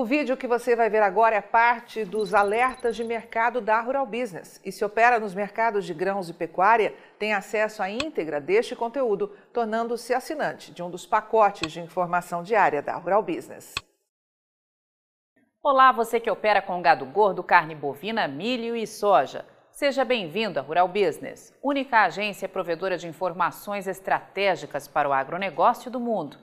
O vídeo que você vai ver agora é parte dos alertas de mercado da Rural Business. E se opera nos mercados de grãos e pecuária, tem acesso à íntegra deste conteúdo, tornando-se assinante de um dos pacotes de informação diária da Rural Business. Olá, você que opera com gado gordo, carne bovina, milho e soja. Seja bem-vindo à Rural Business, única agência provedora de informações estratégicas para o agronegócio do mundo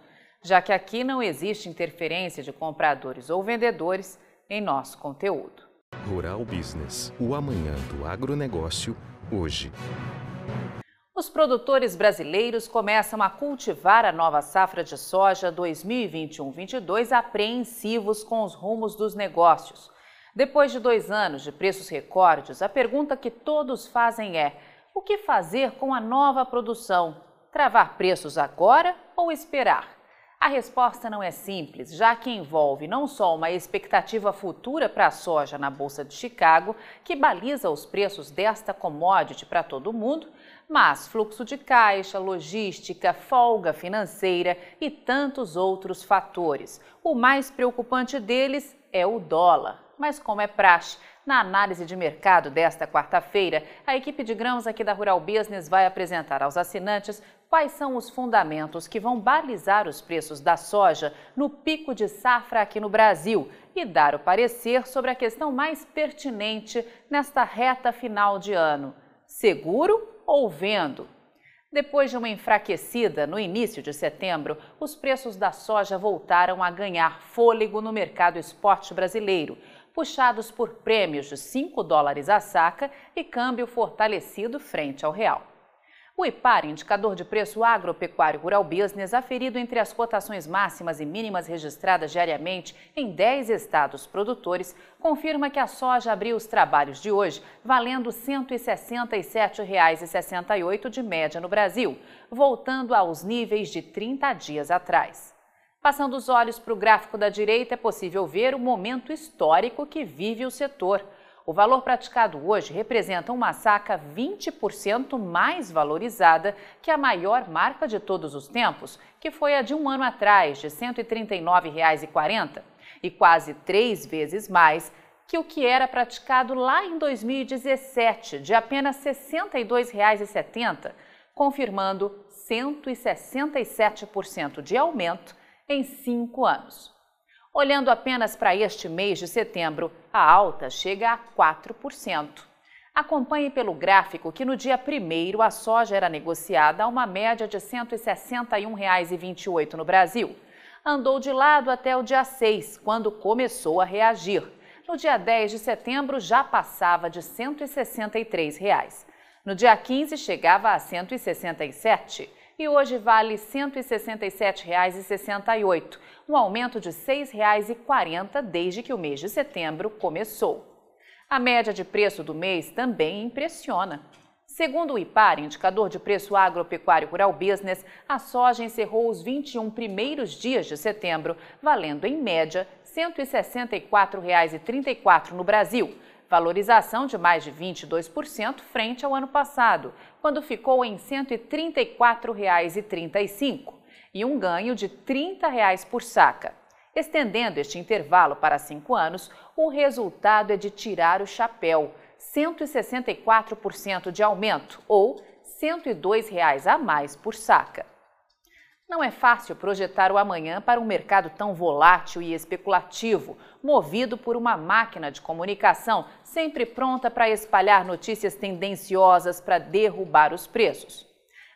já que aqui não existe interferência de compradores ou vendedores em nosso conteúdo. Rural Business, o amanhã do agronegócio, hoje. Os produtores brasileiros começam a cultivar a nova safra de soja 2021-22 apreensivos com os rumos dos negócios. Depois de dois anos de preços recordes, a pergunta que todos fazem é: o que fazer com a nova produção? Travar preços agora ou esperar? A resposta não é simples, já que envolve não só uma expectativa futura para a soja na Bolsa de Chicago, que baliza os preços desta commodity para todo mundo, mas fluxo de caixa, logística, folga financeira e tantos outros fatores. O mais preocupante deles é o dólar. Mas como é praxe, na análise de mercado desta quarta-feira, a equipe de grãos aqui da Rural Business vai apresentar aos assinantes quais são os fundamentos que vão balizar os preços da soja no pico de safra aqui no Brasil e dar o parecer sobre a questão mais pertinente nesta reta final de ano: seguro ou vendo? Depois de uma enfraquecida no início de setembro, os preços da soja voltaram a ganhar fôlego no mercado esporte brasileiro, puxados por prêmios de 5 dólares a saca e câmbio fortalecido frente ao real. O IPAR, indicador de preço agropecuário rural business, aferido entre as cotações máximas e mínimas registradas diariamente em 10 estados produtores, confirma que a soja abriu os trabalhos de hoje valendo R$ 167,68 de média no Brasil, voltando aos níveis de 30 dias atrás. Passando os olhos para o gráfico da direita, é possível ver o momento histórico que vive o setor. O valor praticado hoje representa uma saca 20% mais valorizada que a maior marca de todos os tempos, que foi a de um ano atrás, de R$ 139,40, e quase três vezes mais que o que era praticado lá em 2017, de apenas R$ 62,70, confirmando 167% de aumento em cinco anos. Olhando apenas para este mês de setembro, a alta chega a 4%. Acompanhe pelo gráfico que no dia 1 a soja era negociada a uma média de R$ 161,28 no Brasil. Andou de lado até o dia 6, quando começou a reagir. No dia 10 de setembro já passava de 163 reais. No dia 15 chegava a R$ 167 e hoje vale R$ 167,68, um aumento de R$ 6,40 desde que o mês de setembro começou. A média de preço do mês também impressiona. Segundo o IPAR, indicador de preço agropecuário rural business, a soja encerrou os 21 primeiros dias de setembro, valendo em média R$ 164,34 no Brasil, valorização de mais de 22% frente ao ano passado, quando ficou em R$ 134,35, e um ganho de 30 reais por saca. Estendendo este intervalo para cinco anos, o resultado é de tirar o chapéu, 164% de aumento, ou 102 reais a mais por saca. Não é fácil projetar o amanhã para um mercado tão volátil e especulativo, movido por uma máquina de comunicação sempre pronta para espalhar notícias tendenciosas para derrubar os preços.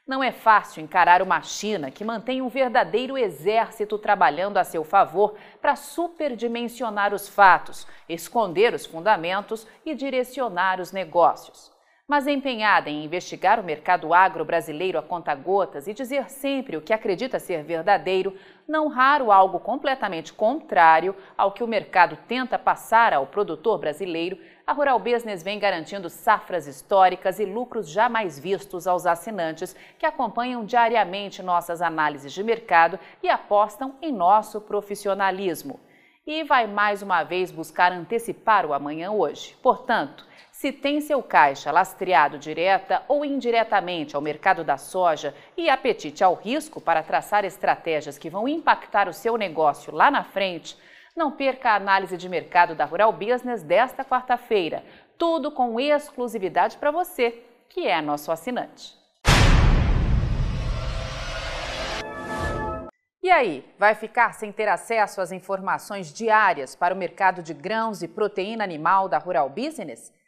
Não é fácil encarar uma China que mantém um verdadeiro exército trabalhando a seu favor para superdimensionar os fatos, esconder os fundamentos e direcionar os negócios mas empenhada em investigar o mercado agro brasileiro a conta-gotas e dizer sempre o que acredita ser verdadeiro, não raro algo completamente contrário ao que o mercado tenta passar ao produtor brasileiro, a Rural Business vem garantindo safras históricas e lucros jamais vistos aos assinantes que acompanham diariamente nossas análises de mercado e apostam em nosso profissionalismo. E vai mais uma vez buscar antecipar o amanhã hoje. Portanto, se tem seu caixa lastreado direta ou indiretamente ao mercado da soja e apetite ao risco para traçar estratégias que vão impactar o seu negócio lá na frente, Não perca a análise de mercado da Rural Business desta quarta-feira. Tudo com exclusividade para você, que é nosso assinante. E aí, vai ficar sem ter acesso às informações diárias para o mercado de grãos e proteína animal da Rural Business?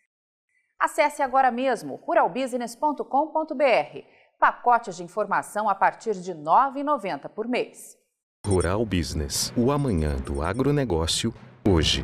Acesse agora mesmo ruralbusiness.com.br. Pacotes de informação a partir de R$ 9,90 por mês. Rural Business, o amanhã do agronegócio, hoje.